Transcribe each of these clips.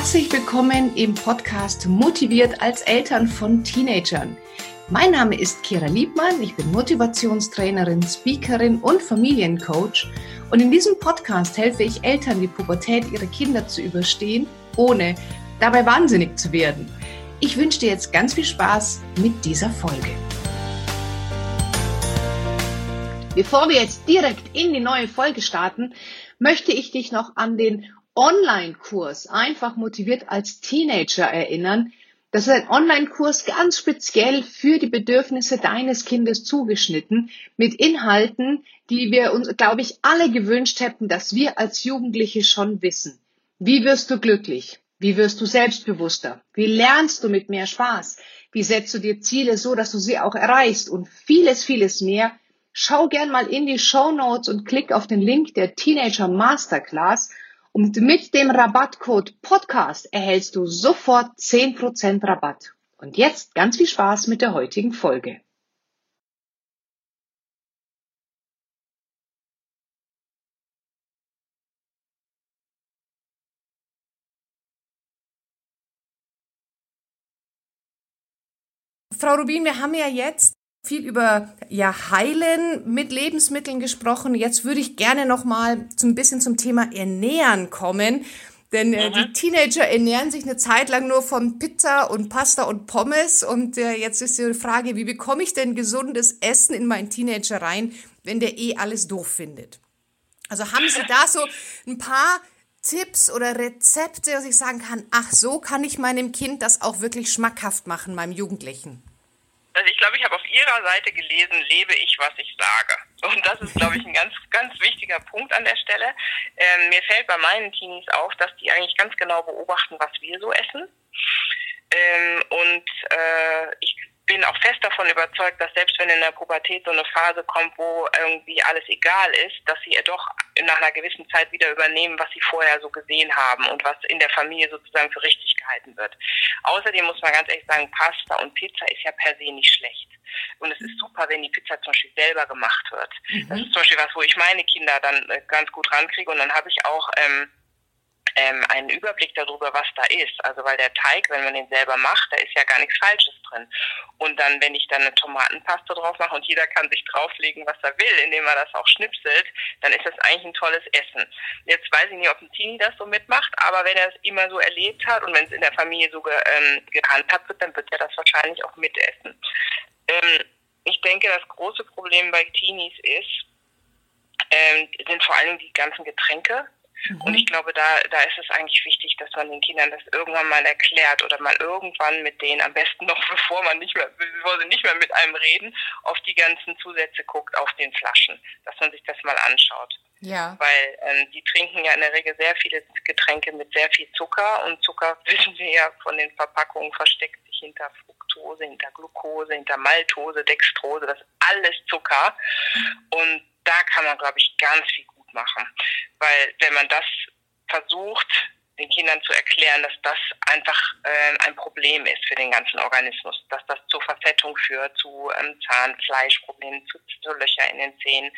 Herzlich willkommen im Podcast Motiviert als Eltern von Teenagern. Mein Name ist Kira Liebmann, ich bin Motivationstrainerin, Speakerin und Familiencoach und in diesem Podcast helfe ich Eltern, die Pubertät ihrer Kinder zu überstehen, ohne dabei wahnsinnig zu werden. Ich wünsche dir jetzt ganz viel Spaß mit dieser Folge. Bevor wir jetzt direkt in die neue Folge starten, möchte ich dich noch an den Online-Kurs einfach motiviert als Teenager erinnern. Das ist ein Online-Kurs ganz speziell für die Bedürfnisse deines Kindes zugeschnitten mit Inhalten, die wir uns, glaube ich, alle gewünscht hätten, dass wir als Jugendliche schon wissen. Wie wirst du glücklich? Wie wirst du selbstbewusster? Wie lernst du mit mehr Spaß? Wie setzt du dir Ziele so, dass du sie auch erreichst? Und vieles, vieles mehr. Schau gern mal in die Show Notes und klick auf den Link der Teenager Masterclass und mit dem Rabattcode Podcast erhältst du sofort 10% Rabatt. Und jetzt ganz viel Spaß mit der heutigen Folge. Frau Rubin, wir haben ja jetzt viel über ja, Heilen mit Lebensmitteln gesprochen. Jetzt würde ich gerne noch mal so ein bisschen zum Thema Ernähren kommen. Denn äh, die mhm. Teenager ernähren sich eine Zeit lang nur von Pizza und Pasta und Pommes. Und äh, jetzt ist die Frage, wie bekomme ich denn gesundes Essen in meinen Teenager rein, wenn der eh alles doof findet? Also haben Sie da so ein paar Tipps oder Rezepte, dass ich sagen kann, ach so kann ich meinem Kind das auch wirklich schmackhaft machen, meinem Jugendlichen? Also ich glaube, ich habe auf Ihrer Seite gelesen, lebe ich, was ich sage. Und das ist, glaube ich, ein ganz, ganz wichtiger Punkt an der Stelle. Ähm, mir fällt bei meinen Teenies auf, dass die eigentlich ganz genau beobachten, was wir so essen. Ähm, und äh, ich bin auch fest davon überzeugt, dass selbst wenn in der Pubertät so eine Phase kommt, wo irgendwie alles egal ist, dass sie doch nach einer gewissen Zeit wieder übernehmen, was sie vorher so gesehen haben und was in der Familie sozusagen für richtig gehalten wird. Außerdem muss man ganz ehrlich sagen, Pasta und Pizza ist ja per se nicht schlecht. Und es ist super, wenn die Pizza zum Beispiel selber gemacht wird. Mhm. Das ist zum Beispiel was, wo ich meine Kinder dann äh, ganz gut rankriege und dann habe ich auch ähm, ähm, einen Überblick darüber, was da ist. Also weil der Teig, wenn man den selber macht, da ist ja gar nichts Falsches drin. Und dann, wenn ich dann eine Tomatenpaste drauf mache und jeder kann sich drauflegen, was er will, indem er das auch schnipselt, dann ist das eigentlich ein tolles Essen. Jetzt weiß ich nicht, ob ein Teenie das so mitmacht, aber wenn er es immer so erlebt hat und wenn es in der Familie so ge, ähm, gehandhabt wird, dann wird er das wahrscheinlich auch mitessen. Ähm, ich denke, das große Problem bei Teenies ist, ähm, sind vor allem die ganzen Getränke, Mhm. Und ich glaube, da, da ist es eigentlich wichtig, dass man den Kindern das irgendwann mal erklärt oder mal irgendwann mit denen, am besten noch bevor man nicht mehr, bevor sie nicht mehr mit einem reden, auf die ganzen Zusätze guckt auf den Flaschen, dass man sich das mal anschaut. Ja. Weil ähm, die trinken ja in der Regel sehr viele Getränke mit sehr viel Zucker und Zucker wissen wir ja von den Verpackungen versteckt sich hinter Fructose, hinter Glucose, hinter Maltose, Dextrose, das ist alles Zucker. Und da kann man, glaube ich, ganz viel machen. Weil wenn man das versucht, den Kindern zu erklären, dass das einfach äh, ein Problem ist für den ganzen Organismus, dass das zur Verfettung führt, zu ähm, Zahnfleischproblemen, zu, zu Löcher in den Zähnen,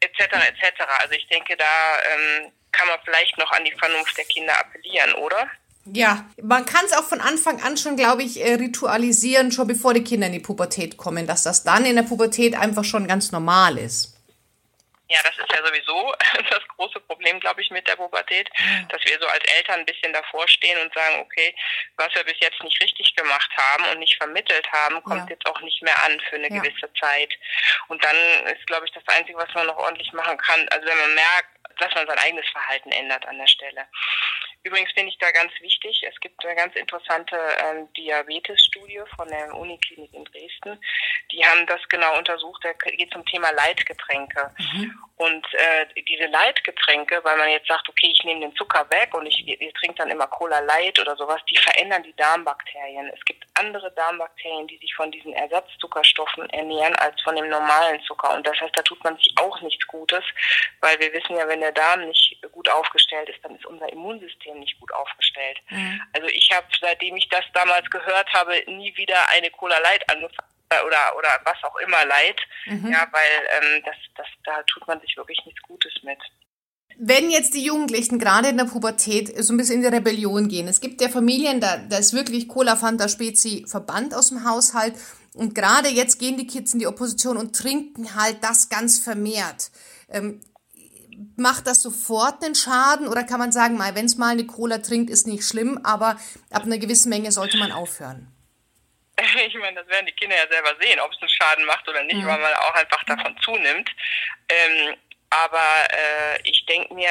etc. etc. Also ich denke, da ähm, kann man vielleicht noch an die Vernunft der Kinder appellieren, oder? Ja, man kann es auch von Anfang an schon, glaube ich, äh, ritualisieren, schon bevor die Kinder in die Pubertät kommen, dass das dann in der Pubertät einfach schon ganz normal ist. Ja, das ist ja sowieso das große Problem, glaube ich, mit der Pubertät, dass wir so als Eltern ein bisschen davor stehen und sagen, okay, was wir bis jetzt nicht richtig gemacht haben und nicht vermittelt haben, kommt ja. jetzt auch nicht mehr an für eine ja. gewisse Zeit. Und dann ist, glaube ich, das Einzige, was man noch ordentlich machen kann, also wenn man merkt, dass man sein eigenes Verhalten ändert an der Stelle. Übrigens finde ich da ganz wichtig, es gibt eine ganz interessante ähm, Diabetes-Studie von der Uniklinik in Dresden. Die haben das genau untersucht, da geht zum Thema Leitgetränke. Mhm. Und äh, diese Leitgetränke, weil man jetzt sagt, okay, ich nehme den Zucker weg und ich, ich trinke dann immer Cola Light oder sowas, die verändern die Darmbakterien. Es gibt andere Darmbakterien, die sich von diesen Ersatzzuckerstoffen ernähren als von dem normalen Zucker. Und das heißt, da tut man sich auch nichts Gutes, weil wir wissen ja, wenn der Darm nicht gut aufgestellt ist, dann ist unser Immunsystem System nicht gut aufgestellt. Mhm. Also ich habe, seitdem ich das damals gehört habe, nie wieder eine Cola Light angefangen äh, oder oder was auch immer Light, mhm. ja, weil ähm, das, das, da tut man sich wirklich nichts Gutes mit. Wenn jetzt die Jugendlichen gerade in der Pubertät so ein bisschen in die Rebellion gehen, es gibt ja Familien, da, da ist wirklich Cola Fanta Spezi verbannt aus dem Haushalt und gerade jetzt gehen die Kids in die Opposition und trinken halt das ganz vermehrt. Ähm, macht das sofort einen Schaden oder kann man sagen, wenn es mal eine Cola trinkt, ist nicht schlimm, aber ab einer gewissen Menge sollte man aufhören? Ich meine, das werden die Kinder ja selber sehen, ob es einen Schaden macht oder nicht, mhm. weil man auch einfach davon zunimmt. Ähm, aber äh, ich denke mir,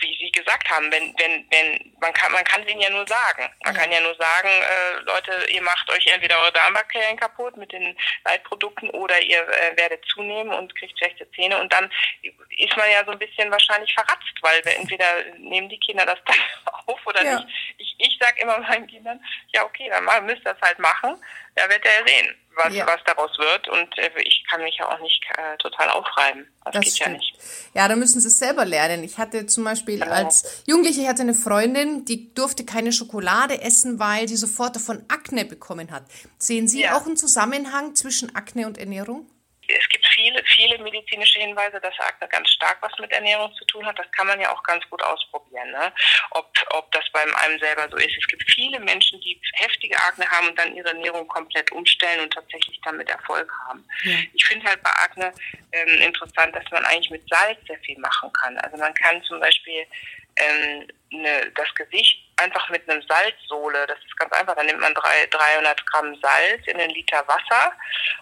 wie Sie gesagt haben, wenn, wenn, wenn, man kann, man kann es ihnen ja nur sagen. Man ja. kann ja nur sagen, äh, Leute, ihr macht euch entweder eure Darmbakterien kaputt mit den Leitprodukten oder ihr äh, werdet zunehmen und kriegt schlechte Zähne und dann ist man ja so ein bisschen wahrscheinlich verratzt, weil wir entweder nehmen die Kinder das dann auf oder ja. nicht. Ich, ich sag immer meinen Kindern, ja okay, dann müsst ihr das halt machen, da wird er ja sehen was, ja. was daraus wird. Und äh, ich kann mich ja auch nicht äh, total aufreiben. Das, das geht stimmt. ja nicht. Ja, da müssen sie es selber lernen. Ich hatte zum Beispiel genau. als Jugendliche hatte eine Freundin, die durfte keine Schokolade essen, weil sie sofort davon Akne bekommen hat. Sehen Sie ja. auch einen Zusammenhang zwischen Akne und Ernährung? Es gibt viele, viele medizinische Hinweise, dass Akne ganz stark was mit Ernährung zu tun hat. Das kann man ja auch ganz gut ausprobieren, ne? ob, ob das bei einem selber so ist. Es gibt viele Menschen, die heftige Akne haben und dann ihre Ernährung komplett umstellen und tatsächlich damit Erfolg haben. Ja. Ich finde halt bei Akne ähm, interessant, dass man eigentlich mit Salz sehr viel machen kann. Also man kann zum Beispiel ähm, ne, das Gesicht einfach mit einem Salzsohle, das ist ganz einfach, dann nimmt man drei, 300 Gramm Salz in einen Liter Wasser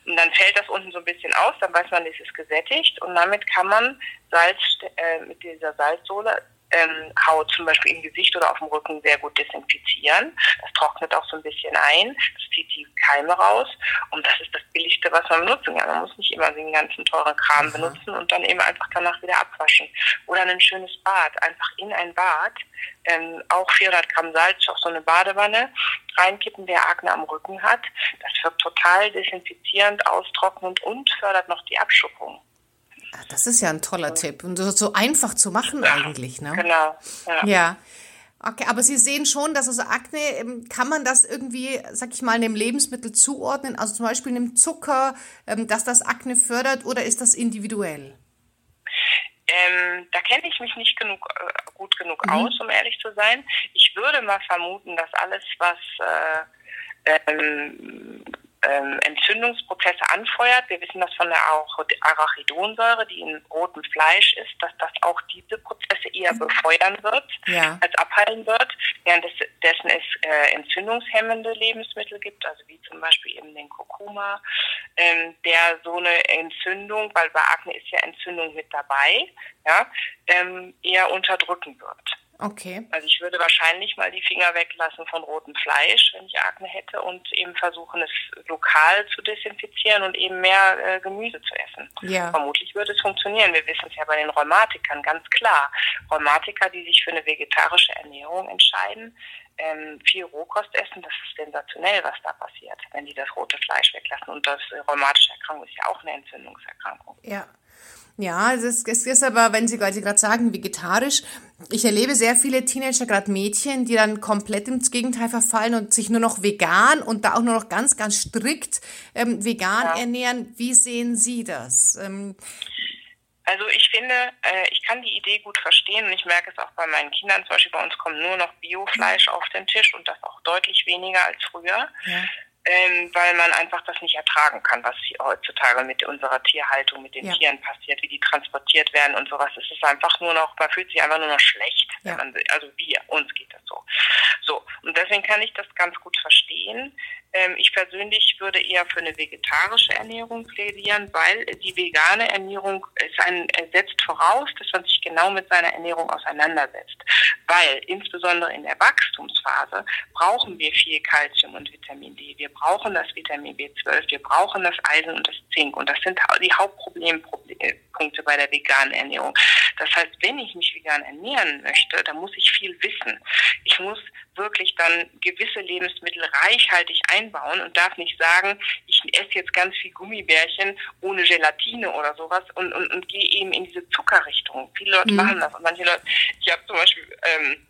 und dann fällt das unten so ein bisschen aus, dann weiß man, es ist gesättigt und damit kann man Salz äh, mit dieser Salzsohle ähm, Haut zum Beispiel im Gesicht oder auf dem Rücken sehr gut desinfizieren. Das trocknet auch so ein bisschen ein, das zieht die Keime raus und das ist das Billigste, was man benutzen kann. Man muss nicht immer den ganzen teuren Kram benutzen und dann eben einfach danach wieder abwaschen. Oder ein schönes Bad, einfach in ein Bad, ähm, auch 400 Gramm Salz auf so eine Badewanne reinkippen, der Akne am Rücken hat. Das wirkt total desinfizierend, austrocknend und fördert noch die Abschuppung. Ah, das ist ja ein toller Tipp und so einfach zu machen ja, eigentlich, ne? Genau. Ja. ja. Okay, aber Sie sehen schon, dass also Akne, ähm, kann man das irgendwie, sag ich mal, einem Lebensmittel zuordnen, also zum Beispiel einem Zucker, ähm, dass das Akne fördert oder ist das individuell? Ähm, da kenne ich mich nicht genug, äh, gut genug mhm. aus, um ehrlich zu sein. Ich würde mal vermuten, dass alles, was äh, ähm, ähm, Entzündungsprozesse anfeuert. Wir wissen das von der Arachidonsäure, die in rotem Fleisch ist, dass das auch diese Prozesse eher befeuern wird ja. als abhalten wird, währenddessen es äh, entzündungshemmende Lebensmittel gibt, also wie zum Beispiel eben den Kurkuma, ähm, der so eine Entzündung, weil bei Akne ist ja Entzündung mit dabei, ja, ähm, eher unterdrücken wird. Okay. Also ich würde wahrscheinlich mal die Finger weglassen von rotem Fleisch, wenn ich Akne hätte, und eben versuchen, es lokal zu desinfizieren und eben mehr äh, Gemüse zu essen. Ja. Vermutlich würde es funktionieren. Wir wissen es ja bei den Rheumatikern ganz klar. Rheumatiker, die sich für eine vegetarische Ernährung entscheiden, ähm, viel Rohkost essen, das ist sensationell, was da passiert, wenn die das rote Fleisch weglassen. Und das rheumatische Erkrankung ist ja auch eine Entzündungserkrankung. Ja. Ja, es ist, aber, wenn Sie gerade sagen, vegetarisch, ich erlebe sehr viele Teenager, gerade Mädchen, die dann komplett ins Gegenteil verfallen und sich nur noch vegan und da auch nur noch ganz, ganz strikt ähm, vegan ja. ernähren. Wie sehen Sie das? Ähm, also ich finde, äh, ich kann die Idee gut verstehen und ich merke es auch bei meinen Kindern. Zum Beispiel bei uns kommt nur noch Biofleisch auf den Tisch und das auch deutlich weniger als früher. Ja ähm, weil man einfach das nicht ertragen kann, was heutzutage mit unserer Tierhaltung, mit den ja. Tieren passiert, wie die transportiert werden und sowas. Es ist einfach nur noch, man fühlt sich einfach nur noch schlecht. Ja. Man, also wir, uns geht das so. So, und deswegen kann ich das ganz gut verstehen. Ähm, ich persönlich würde eher für eine vegetarische Ernährung plädieren, weil die vegane Ernährung ist ein, setzt voraus, dass man sich genau mit seiner Ernährung auseinandersetzt. Weil insbesondere in der Wachstumsphase brauchen wir viel Kalzium und Vitamin D. Wir brauchen das Vitamin B12, wir brauchen das Eisen und das Zink. Und das sind die Hauptproblempunkte bei der veganen Ernährung. Das heißt, wenn ich mich vegan ernähren möchte, dann muss ich viel wissen. Ich muss wirklich dann gewisse Lebensmittel reichhaltig einbauen und darf nicht sagen, ich esse jetzt ganz viel Gummibärchen ohne Gelatine oder sowas und, und, und gehe eben in diese Zuckerrichtung. Viele Leute mhm. machen das und manche Leute, ich habe zum Beispiel ähm,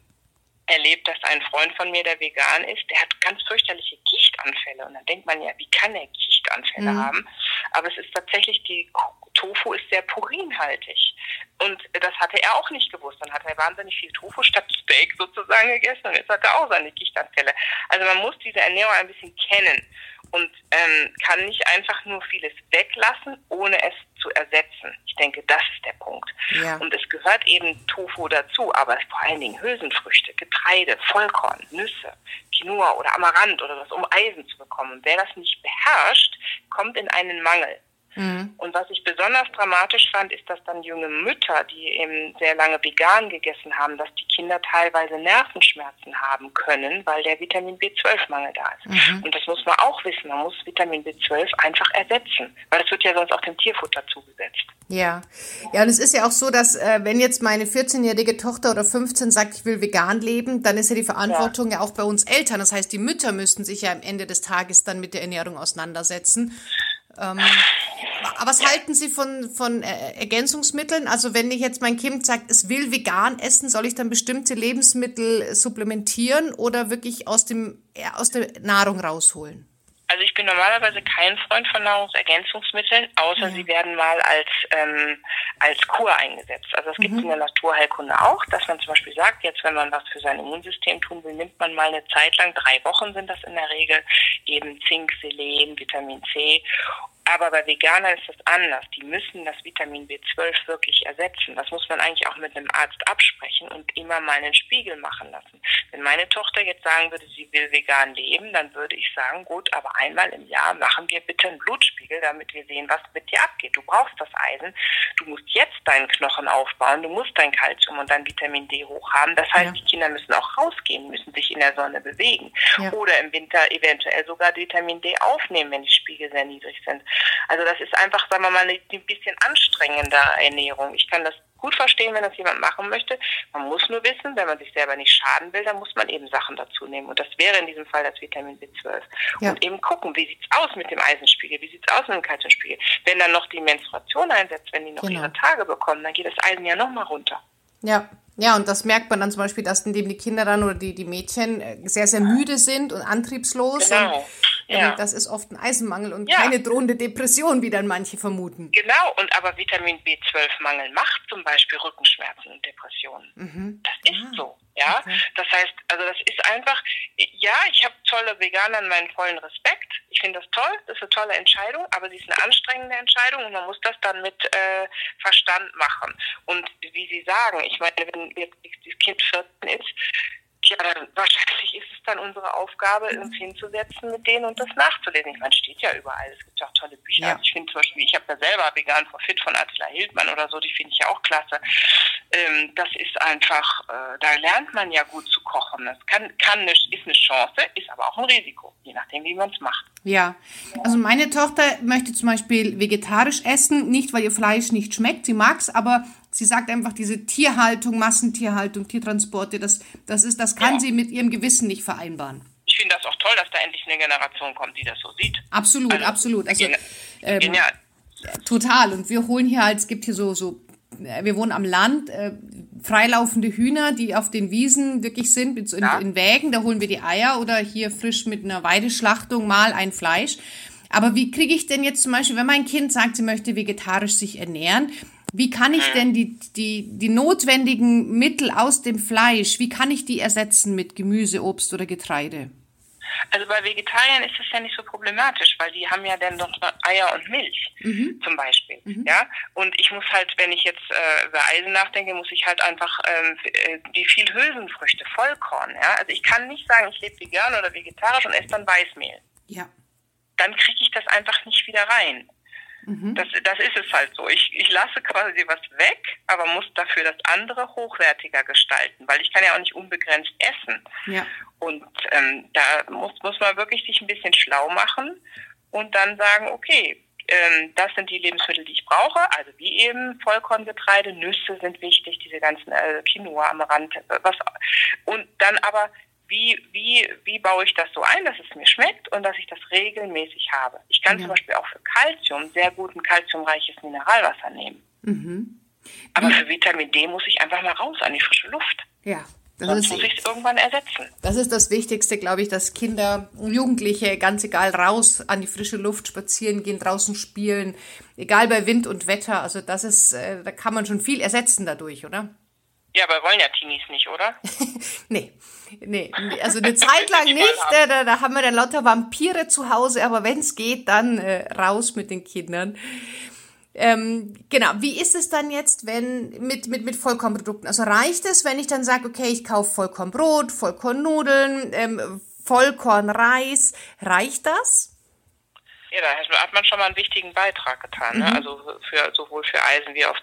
erlebt, dass ein Freund von mir, der vegan ist, der hat ganz fürchterliche Gichtanfälle und dann denkt man ja, wie kann er Gichtanfälle mhm. haben? Aber es ist tatsächlich die Tofu Tofu ist sehr purinhaltig. Und das hatte er auch nicht gewusst. Dann hat er wahnsinnig viel Tofu statt Steak sozusagen gegessen und jetzt hat er auch seine Gichtanfälle. Also man muss diese Ernährung ein bisschen kennen und ähm, kann nicht einfach nur vieles weglassen, ohne es zu ersetzen. Ich denke, das ist der Punkt. Ja. Und es gehört eben Tofu dazu, aber vor allen Dingen Hülsenfrüchte, Getreide, Vollkorn, Nüsse, Quinoa oder Amaranth oder was, um Eisen zu bekommen. Und wer das nicht beherrscht, kommt in einen Mangel. Mhm. Und was ich besonders dramatisch fand, ist, dass dann junge Mütter, die eben sehr lange vegan gegessen haben, dass die Kinder teilweise Nervenschmerzen haben können, weil der Vitamin B12-Mangel da ist. Mhm. Und das muss man auch wissen. Man muss Vitamin B12 einfach ersetzen, weil das wird ja sonst auch dem Tierfutter zugesetzt. Ja, ja, und es ist ja auch so, dass äh, wenn jetzt meine 14-jährige Tochter oder 15 sagt, ich will vegan leben, dann ist ja die Verantwortung ja. ja auch bei uns Eltern. Das heißt, die Mütter müssten sich ja am Ende des Tages dann mit der Ernährung auseinandersetzen. Ähm, aber was halten Sie von, von äh, Ergänzungsmitteln? Also wenn ich jetzt mein Kind sagt, es will vegan essen, soll ich dann bestimmte Lebensmittel supplementieren oder wirklich aus, dem, aus der Nahrung rausholen? Also ich bin normalerweise kein Freund von Nahrungsergänzungsmitteln, außer ja. sie werden mal als ähm, als Kur eingesetzt. Also es gibt mhm. in der Naturheilkunde auch, dass man zum Beispiel sagt, jetzt wenn man was für sein Immunsystem tun will, nimmt man mal eine Zeit lang, drei Wochen sind das in der Regel, eben Zink, Selen, Vitamin C aber bei Veganern ist das anders. Die müssen das Vitamin B12 wirklich ersetzen. Das muss man eigentlich auch mit einem Arzt absprechen und immer mal einen Spiegel machen lassen. Wenn meine Tochter jetzt sagen würde, sie will vegan leben, dann würde ich sagen, gut, aber einmal im Jahr machen wir bitte einen Blutspiegel, damit wir sehen, was mit dir abgeht. Du brauchst das Eisen. Du musst jetzt deinen Knochen aufbauen. Du musst dein Kalzium und dein Vitamin D hoch haben. Das heißt, ja. die Kinder müssen auch rausgehen, müssen sich in der Sonne bewegen. Ja. Oder im Winter eventuell sogar Vitamin D aufnehmen, wenn die Spiegel sehr niedrig sind. Also das ist einfach, sagen wir mal, eine, ein bisschen anstrengender Ernährung. Ich kann das gut verstehen, wenn das jemand machen möchte. Man muss nur wissen, wenn man sich selber nicht schaden will, dann muss man eben Sachen dazu nehmen. Und das wäre in diesem Fall das Vitamin B12. Ja. Und eben gucken, wie sieht's aus mit dem Eisenspiegel, wie sieht's aus mit dem Kalziumspiegel. Wenn dann noch die Menstruation einsetzt, wenn die noch genau. ihre Tage bekommen, dann geht das Eisen ja nochmal runter. Ja, ja, und das merkt man dann zum Beispiel, dass indem die Kinder dann oder die, die Mädchen äh, sehr, sehr müde sind und antriebslos. Genau. Und, ja. Das ist oft ein Eisenmangel und ja. keine drohende Depression, wie dann manche vermuten. Genau, und aber Vitamin B12-Mangel macht zum Beispiel Rückenschmerzen und Depressionen. Mhm. Das ist ah. so. Ja, okay. das heißt, also das ist einfach, ja, ich habe tolle Veganer meinen vollen Respekt. Ich finde das toll, das ist eine tolle Entscheidung, aber sie ist eine anstrengende Entscheidung und man muss das dann mit äh, Verstand machen. Und wie Sie sagen, ich meine, wenn jetzt das Kind 14 ist, ja, dann wahrscheinlich ist dann unsere Aufgabe, uns hinzusetzen mit denen und das nachzulesen. Ich meine, steht ja überall. Es gibt ja auch tolle Bücher. Ja. Also ich finde zum Beispiel, ich habe ja selber Vegan for Fit von Attila Hildmann oder so, die finde ich ja auch klasse. Ähm, das ist einfach, äh, da lernt man ja gut zu kochen. Das kann, kann eine, ist eine Chance, ist aber auch ein Risiko, je nachdem, wie man es macht. Ja, also meine Tochter möchte zum Beispiel vegetarisch essen, nicht weil ihr Fleisch nicht schmeckt, sie mag es, aber Sie sagt einfach, diese Tierhaltung, Massentierhaltung, Tiertransporte, das, das, ist, das kann ja. sie mit ihrem Gewissen nicht vereinbaren. Ich finde das auch toll, dass da endlich eine Generation kommt, die das so sieht. Absolut, also, absolut. Also, ähm, genial. Total. Und wir holen hier halt, es gibt hier so, so äh, wir wohnen am Land, äh, freilaufende Hühner, die auf den Wiesen wirklich sind, in, ja. in Wägen, da holen wir die Eier oder hier frisch mit einer Weideschlachtung mal ein Fleisch. Aber wie kriege ich denn jetzt zum Beispiel, wenn mein Kind sagt, sie möchte vegetarisch sich ernähren, wie kann ich denn die, die, die notwendigen Mittel aus dem Fleisch, wie kann ich die ersetzen mit Gemüse, Obst oder Getreide? Also bei Vegetariern ist es ja nicht so problematisch, weil die haben ja dann noch Eier und Milch mhm. zum Beispiel. Mhm. Ja, und ich muss halt, wenn ich jetzt äh, über Eisen nachdenke, muss ich halt einfach ähm, äh, die viel Hülsenfrüchte, Vollkorn. Ja, also ich kann nicht sagen, ich lebe vegan oder vegetarisch und esse dann Weißmehl. Ja. Dann kriege ich das einfach nicht wieder rein. Mhm. Das, das ist es halt so. Ich, ich lasse quasi was weg, aber muss dafür das andere hochwertiger gestalten, weil ich kann ja auch nicht unbegrenzt essen. Ja. Und ähm, da muss, muss man wirklich sich ein bisschen schlau machen und dann sagen, okay, ähm, das sind die Lebensmittel, die ich brauche, also wie eben Vollkorngetreide, Nüsse sind wichtig, diese ganzen äh, Quinoa, Amaranth, was und dann aber wie, wie, wie baue ich das so ein, dass es mir schmeckt und dass ich das regelmäßig habe. Ich kann ja. zum Beispiel auch für Kalzium sehr gut ein kalziumreiches Mineralwasser nehmen. Mhm. Aber für Vitamin D muss ich einfach mal raus an die frische Luft. Ja, Das Sonst ist, muss ich es irgendwann ersetzen. Das ist das Wichtigste, glaube ich, dass Kinder, Jugendliche, ganz egal, raus an die frische Luft spazieren gehen, draußen spielen, egal bei Wind und Wetter. Also das ist, äh, da kann man schon viel ersetzen dadurch, oder? Ja, aber wollen ja Teenies nicht, oder? nee, nee, also eine Zeit lang nicht. Da, da haben wir dann lauter Vampire zu Hause, aber wenn es geht, dann äh, raus mit den Kindern. Ähm, genau, wie ist es dann jetzt, wenn mit, mit, mit Vollkornprodukten? Also reicht es, wenn ich dann sage, okay, ich kaufe Vollkornbrot, Vollkornnudeln, ähm, Vollkornreis, reicht das? Ja, da hat man schon mal einen wichtigen Beitrag getan, ne? Mhm. also für sowohl für Eisen wie auch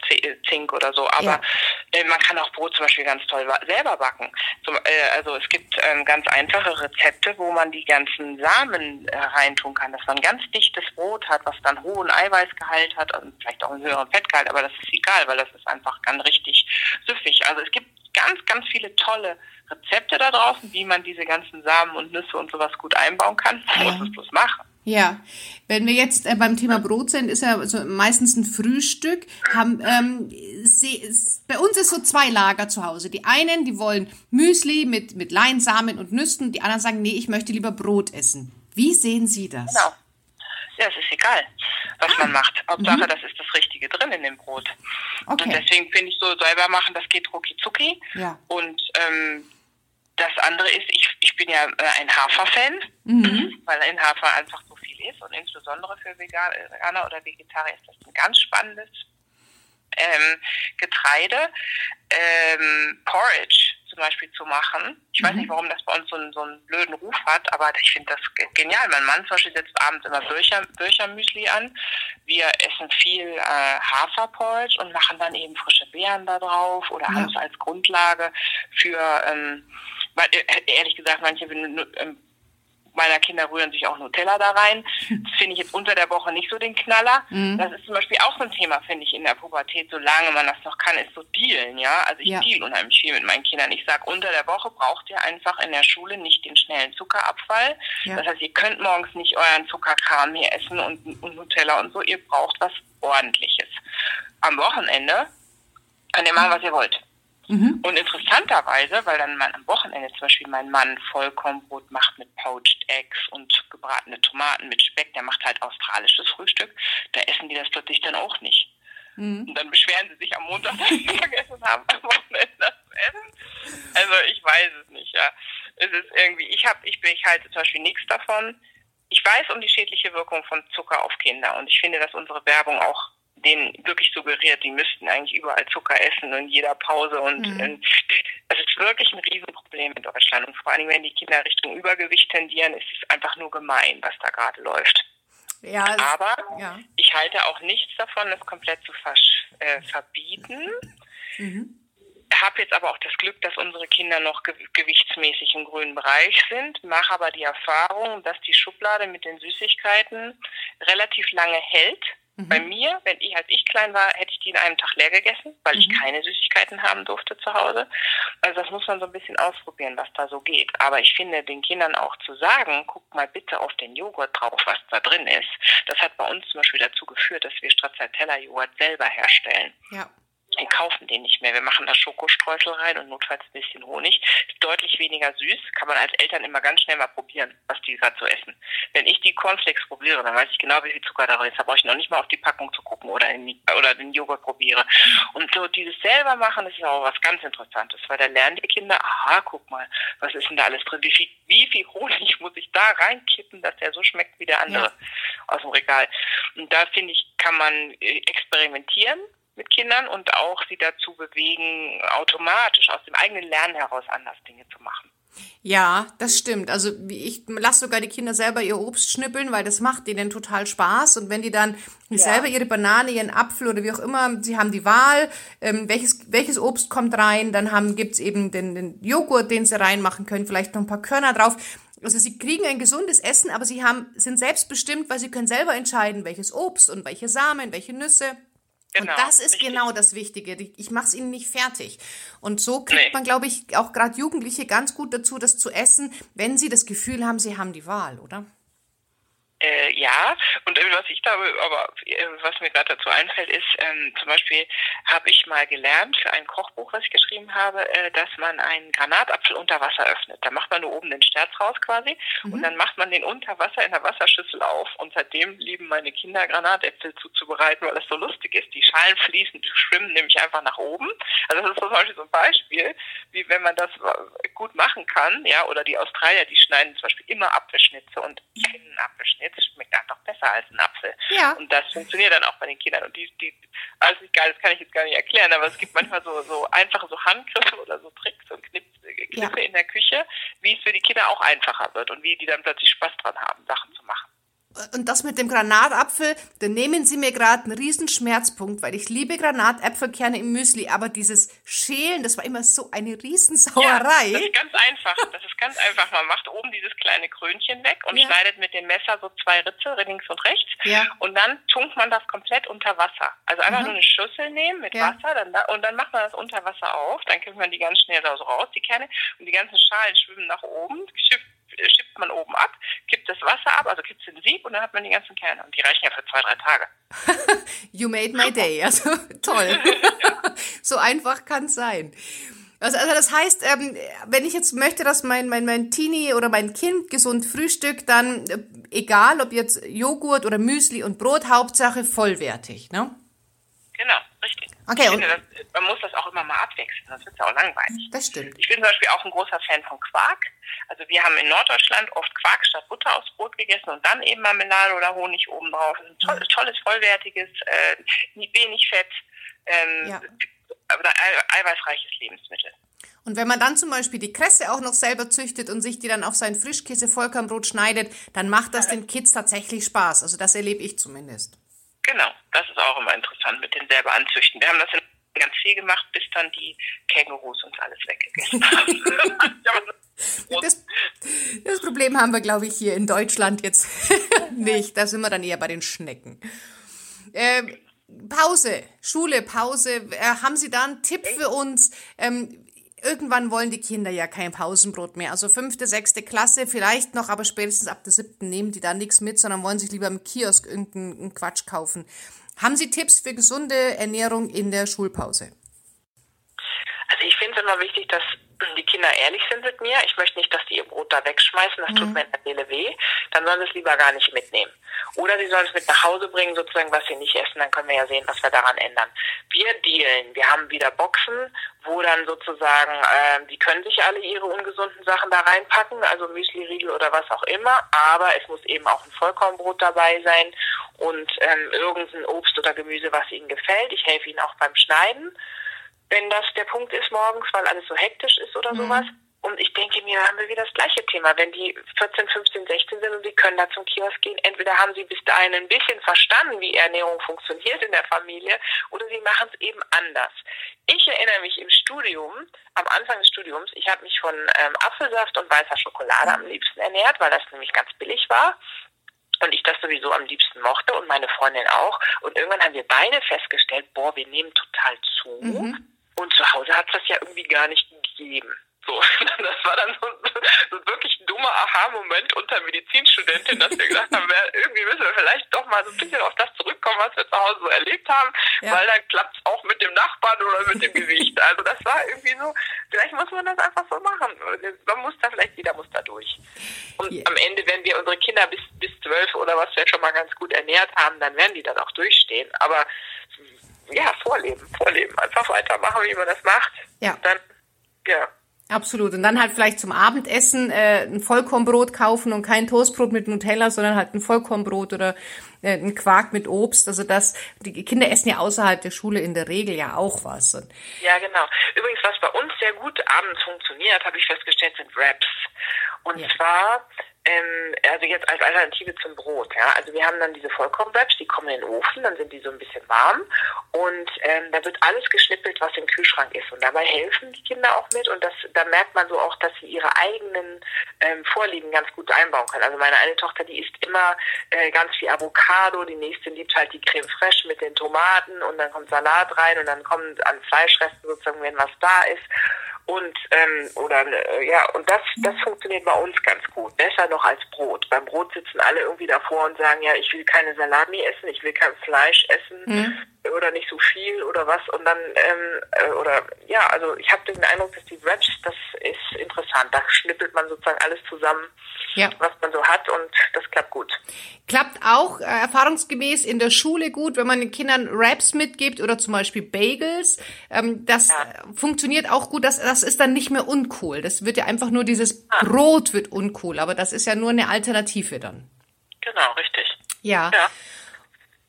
Zink oder so. Aber ja. äh, man kann auch Brot zum Beispiel ganz toll selber backen. Zum, äh, also es gibt ähm, ganz einfache Rezepte, wo man die ganzen Samen äh, reintun kann, dass man ganz dichtes Brot hat, was dann hohen Eiweißgehalt hat und vielleicht auch einen höheren Fettgehalt, aber das ist egal, weil das ist einfach ganz richtig süffig. Also es gibt ganz, ganz viele tolle Rezepte da draußen, wie man diese ganzen Samen und Nüsse und sowas gut einbauen kann. Man muss es bloß machen. Ja, wenn wir jetzt äh, beim Thema Brot sind, ist ja so meistens ein Frühstück. Haben, ähm, sie, bei uns ist so zwei Lager zu Hause. Die einen, die wollen Müsli mit, mit Leinsamen und Nüssen. Die anderen sagen, nee, ich möchte lieber Brot essen. Wie sehen Sie das? Genau. Ja, es ist egal, was ah. man macht. Hauptsache, mhm. das ist das Richtige drin in dem Brot. Okay. Und deswegen finde ich so selber machen, das geht rucki zucki. Ja. Und ähm, das andere ist, ich, ich bin ja äh, ein Hafer-Fan, mhm. weil in Hafer einfach so viel ist und insbesondere für Veganer oder Vegetarier ist das ein ganz spannendes ähm, Getreide. Ähm, Porridge zum Beispiel zu machen. Ich mhm. weiß nicht, warum das bei uns so einen, so einen blöden Ruf hat, aber ich finde das genial. Mein Mann zum Beispiel setzt abends immer Bircher, Birchermüsli an. Wir essen viel äh, Haferporridge und machen dann eben frische Beeren da drauf oder ja. haben es als Grundlage für ähm, weil, äh, ehrlich gesagt, manche meiner Kinder rühren sich auch Nutella da rein. Das finde ich jetzt unter der Woche nicht so den Knaller. Mhm. Das ist zum Beispiel auch so ein Thema, finde ich, in der Pubertät, solange man das noch kann, ist so dealen, ja. Also ich ja. deal unheimlich viel mit meinen Kindern. Ich sage, unter der Woche braucht ihr einfach in der Schule nicht den schnellen Zuckerabfall. Ja. Das heißt, ihr könnt morgens nicht euren Zuckerkram hier essen und, und Nutella und so. Ihr braucht was Ordentliches. Am Wochenende könnt ihr machen, was ihr wollt. Mhm. Und interessanterweise, weil dann man am Wochenende zum Beispiel mein Mann Vollkornbrot macht mit Poached Eggs und gebratene Tomaten mit Speck, der macht halt australisches Frühstück, da essen die das plötzlich dann auch nicht. Mhm. Und dann beschweren sie sich am Montag, dass sie vergessen haben, am Wochenende das zu essen. Also ich weiß es nicht, ja. Es ist irgendwie, ich habe, ich, ich halte zum Beispiel nichts davon. Ich weiß um die schädliche Wirkung von Zucker auf Kinder und ich finde, dass unsere Werbung auch denen wirklich suggeriert, die müssten eigentlich überall Zucker essen in jeder Pause und mhm. das ist wirklich ein Riesenproblem in Deutschland und vor allem, wenn die Kinder Richtung Übergewicht tendieren, ist es einfach nur gemein, was da gerade läuft. Ja, Aber ja. ich halte auch nichts davon, es komplett zu äh, verbieten. Mhm habe jetzt aber auch das Glück, dass unsere Kinder noch gewichtsmäßig im grünen Bereich sind, mache aber die Erfahrung, dass die Schublade mit den Süßigkeiten relativ lange hält. Mhm. Bei mir, wenn ich, als ich klein war, hätte ich die in einem Tag leer gegessen, weil mhm. ich keine Süßigkeiten haben durfte zu Hause. Also das muss man so ein bisschen ausprobieren, was da so geht. Aber ich finde, den Kindern auch zu sagen, guck mal bitte auf den Joghurt drauf, was da drin ist. Das hat bei uns zum Beispiel dazu geführt, dass wir Stracciatella-Joghurt selber herstellen. Ja. Wir kaufen den nicht mehr. Wir machen da Schokostreusel rein und notfalls ein bisschen Honig. Ist deutlich weniger süß. Kann man als Eltern immer ganz schnell mal probieren, was die gerade so essen. Wenn ich die Cornflakes probiere, dann weiß ich genau, wie viel Zucker darin ist. Da brauche ich noch nicht mal auf die Packung zu gucken oder, in, oder den Joghurt probiere. Und so dieses selber machen, das ist auch was ganz Interessantes, weil da lernen die Kinder, aha, guck mal, was ist denn da alles drin? Wie viel, wie viel Honig muss ich da reinkippen, dass der so schmeckt wie der andere ja. aus dem Regal? Und da finde ich, kann man äh, experimentieren mit Kindern und auch sie dazu bewegen, automatisch aus dem eigenen Lernen heraus anders Dinge zu machen. Ja, das stimmt. Also ich lasse sogar die Kinder selber ihr Obst schnippeln, weil das macht denen total Spaß. Und wenn die dann ja. selber ihre Banane, ihren Apfel oder wie auch immer, sie haben die Wahl, ähm, welches, welches Obst kommt rein, dann haben gibt's eben den, den Joghurt, den sie reinmachen können, vielleicht noch ein paar Körner drauf. Also sie kriegen ein gesundes Essen, aber sie haben, sind selbstbestimmt, weil sie können selber entscheiden, welches Obst und welche Samen, welche Nüsse Genau, und das ist richtig. genau das Wichtige. Ich mache es ihnen nicht fertig. Und so kriegt nee. man, glaube ich, auch gerade Jugendliche ganz gut dazu, das zu essen, wenn sie das Gefühl haben, sie haben die Wahl, oder? Äh, ja, und was ich da aber äh, was mir gerade dazu einfällt, ist ähm, zum Beispiel habe ich mal gelernt für ein Kochbuch, was ich geschrieben habe, äh, dass man einen Granatapfel unter Wasser öffnet. Da macht man nur oben den Sterz raus quasi mhm. und dann macht man den unter Wasser in der Wasserschüssel auf und seitdem lieben meine Kinder Granatäpfel zuzubereiten, weil das so lustig ist. Die Schalen fließen, schwimmen nämlich einfach nach oben. Also das ist zum Beispiel so ein Beispiel, wie wenn man das gut machen kann, ja, oder die Australier, die schneiden zum Beispiel immer Apfelschnitze und kennen Apfelschnitz das schmeckt einfach besser als ein Apfel. Ja. Und das funktioniert dann auch bei den Kindern. Und die, die, alles ist geil, das kann ich jetzt gar nicht erklären, aber es gibt manchmal so, so einfache so Handgriffe oder so Tricks und Kniffe ja. in der Küche, wie es für die Kinder auch einfacher wird und wie die dann plötzlich Spaß dran haben, Sachen zu machen. Und das mit dem Granatapfel, da nehmen Sie mir gerade einen riesen Schmerzpunkt, weil ich liebe Granatäpfelkerne im Müsli, aber dieses Schälen, das war immer so eine Riesensauerei. Ja, das ist ganz einfach. Das ist ganz einfach. Man macht oben dieses kleine Krönchen weg und ja. schneidet mit dem Messer so zwei Ritze links und rechts. Ja. Und dann tunkt man das komplett unter Wasser. Also einfach Aha. nur eine Schüssel nehmen mit ja. Wasser dann, und dann macht man das unter Wasser auf. Dann kriegt man die ganz schnell da so raus, die Kerne. Und die ganzen Schalen schwimmen nach oben, schippt man oben ab, kippt das Wasser ab, also kippt es in Sieb und dann hat man die ganzen Kerne. Und die reichen ja für zwei, drei Tage. you made my day. Also toll. so einfach kann es sein. Also, also das heißt, ähm, wenn ich jetzt möchte, dass mein, mein, mein Teenie oder mein Kind gesund frühstückt, dann äh, egal ob jetzt Joghurt oder Müsli und Brot, Hauptsache vollwertig, ne? Genau, richtig. Okay, finde, das, man muss das auch immer mal abwechseln, sonst wird es ja auch langweilig. Das stimmt. Ich bin zum Beispiel auch ein großer Fan von Quark. Also wir haben in Norddeutschland oft Quark statt Butter aufs Brot gegessen und dann eben Marmelade oder Honig oben drauf. Das ist ein tolles, tolles vollwertiges, äh, wenig Fett, ähm, ja. eiweißreiches Lebensmittel. Und wenn man dann zum Beispiel die Kresse auch noch selber züchtet und sich die dann auf sein Frischkäse-Vollkornbrot schneidet, dann macht das den Kids tatsächlich Spaß. Also das erlebe ich zumindest. Genau, das ist auch immer interessant mit den selber anzüchten. Wir haben das ganz viel gemacht, bis dann die Kängurus uns alles weggegessen haben. das, das, Problem haben wir, glaube ich, hier in Deutschland jetzt nicht. Da sind wir dann eher bei den Schnecken. Ähm, Pause, Schule, Pause. Äh, haben Sie da einen Tipp für uns? Ähm, irgendwann wollen die Kinder ja kein Pausenbrot mehr. Also fünfte, sechste Klasse vielleicht noch, aber spätestens ab der siebten nehmen die da nichts mit, sondern wollen sich lieber im Kiosk irgendeinen Quatsch kaufen. Haben Sie Tipps für gesunde Ernährung in der Schulpause? Also ich finde es immer wichtig, dass die Kinder ehrlich sind mit mir. Ich möchte nicht, dass die ihr Brot da wegschmeißen, das mhm. tut mir in der Seele weh. Dann sollen sie es lieber gar nicht mitnehmen. Oder sie sollen es mit nach Hause bringen, sozusagen, was sie nicht essen, dann können wir ja sehen, was wir daran ändern. Wir dealen, wir haben wieder Boxen, wo dann sozusagen, äh, die können sich alle ihre ungesunden Sachen da reinpacken, also Müsli-Riegel oder was auch immer, aber es muss eben auch ein Vollkornbrot dabei sein und ähm, irgendein Obst oder Gemüse, was ihnen gefällt. Ich helfe ihnen auch beim Schneiden wenn das der Punkt ist morgens, weil alles so hektisch ist oder mhm. sowas. Und ich denke mir, haben wir wieder das gleiche Thema. Wenn die 14, 15, 16 sind und sie können da zum Kiosk gehen, entweder haben sie bis dahin ein bisschen verstanden, wie Ernährung funktioniert in der Familie, oder sie machen es eben anders. Ich erinnere mich im Studium, am Anfang des Studiums, ich habe mich von ähm, Apfelsaft und weißer Schokolade am liebsten ernährt, weil das nämlich ganz billig war und ich das sowieso am liebsten mochte und meine Freundin auch. Und irgendwann haben wir beide festgestellt, boah, wir nehmen total zu. Mhm. Und zu Hause hat es das ja irgendwie gar nicht gegeben. So, das war dann so, so wirklich ein dummer Aha-Moment unter Medizinstudentin, dass wir gesagt haben, irgendwie müssen wir vielleicht doch mal so ein bisschen auf das zurückkommen, was wir zu Hause so erlebt haben, ja. weil dann klappt es auch mit dem Nachbarn oder mit dem Gewicht. Also das war irgendwie so, vielleicht muss man das einfach so machen. Man muss da vielleicht, jeder muss da durch. Und yeah. am Ende, wenn wir unsere Kinder bis bis zwölf oder was wir schon mal ganz gut ernährt haben, dann werden die dann auch durchstehen. Aber ja, vorleben, vorleben. Einfach weitermachen, wie man das macht. Ja. Dann, ja. Absolut. Und dann halt vielleicht zum Abendessen äh, ein Vollkornbrot kaufen und kein Toastbrot mit Nutella, sondern halt ein Vollkornbrot oder äh, ein Quark mit Obst. Also das, die Kinder essen ja außerhalb der Schule in der Regel ja auch was. Ja, genau. Übrigens, was bei uns sehr gut abends funktioniert, habe ich festgestellt, sind Wraps. Und ja. zwar ähm, also jetzt als Alternative zum Brot, ja. Also wir haben dann diese Vollkornwraps, die kommen in den Ofen, dann sind die so ein bisschen warm und ähm, da wird alles geschnippelt, was im Kühlschrank ist. Und dabei helfen die Kinder auch mit und das, da merkt man so auch, dass sie ihre eigenen ähm, Vorlieben ganz gut einbauen können. Also meine eine Tochter, die isst immer äh, ganz viel Avocado, die nächste liebt halt die Creme fraiche mit den Tomaten und dann kommt Salat rein und dann kommen an Fleischresten sozusagen, wenn was da ist. Und ähm, oder äh, ja, und das das funktioniert bei uns ganz gut. Besser noch als Brot. Beim Brot sitzen alle irgendwie davor und sagen, ja, ich will keine Salami essen, ich will kein Fleisch essen mhm. Oder nicht so viel oder was. Und dann ähm, äh, oder ja, also ich habe den Eindruck, dass die Wraps, das ist interessant. Da schnippelt man sozusagen alles zusammen, ja. was man so hat und das klappt gut. Klappt auch äh, erfahrungsgemäß in der Schule gut, wenn man den Kindern Wraps mitgibt oder zum Beispiel Bagels. Ähm, das ja. funktioniert auch gut. Das, das ist dann nicht mehr uncool. Das wird ja einfach nur dieses ah. Brot wird uncool, aber das ist ja nur eine Alternative dann. Genau, richtig. Ja. ja.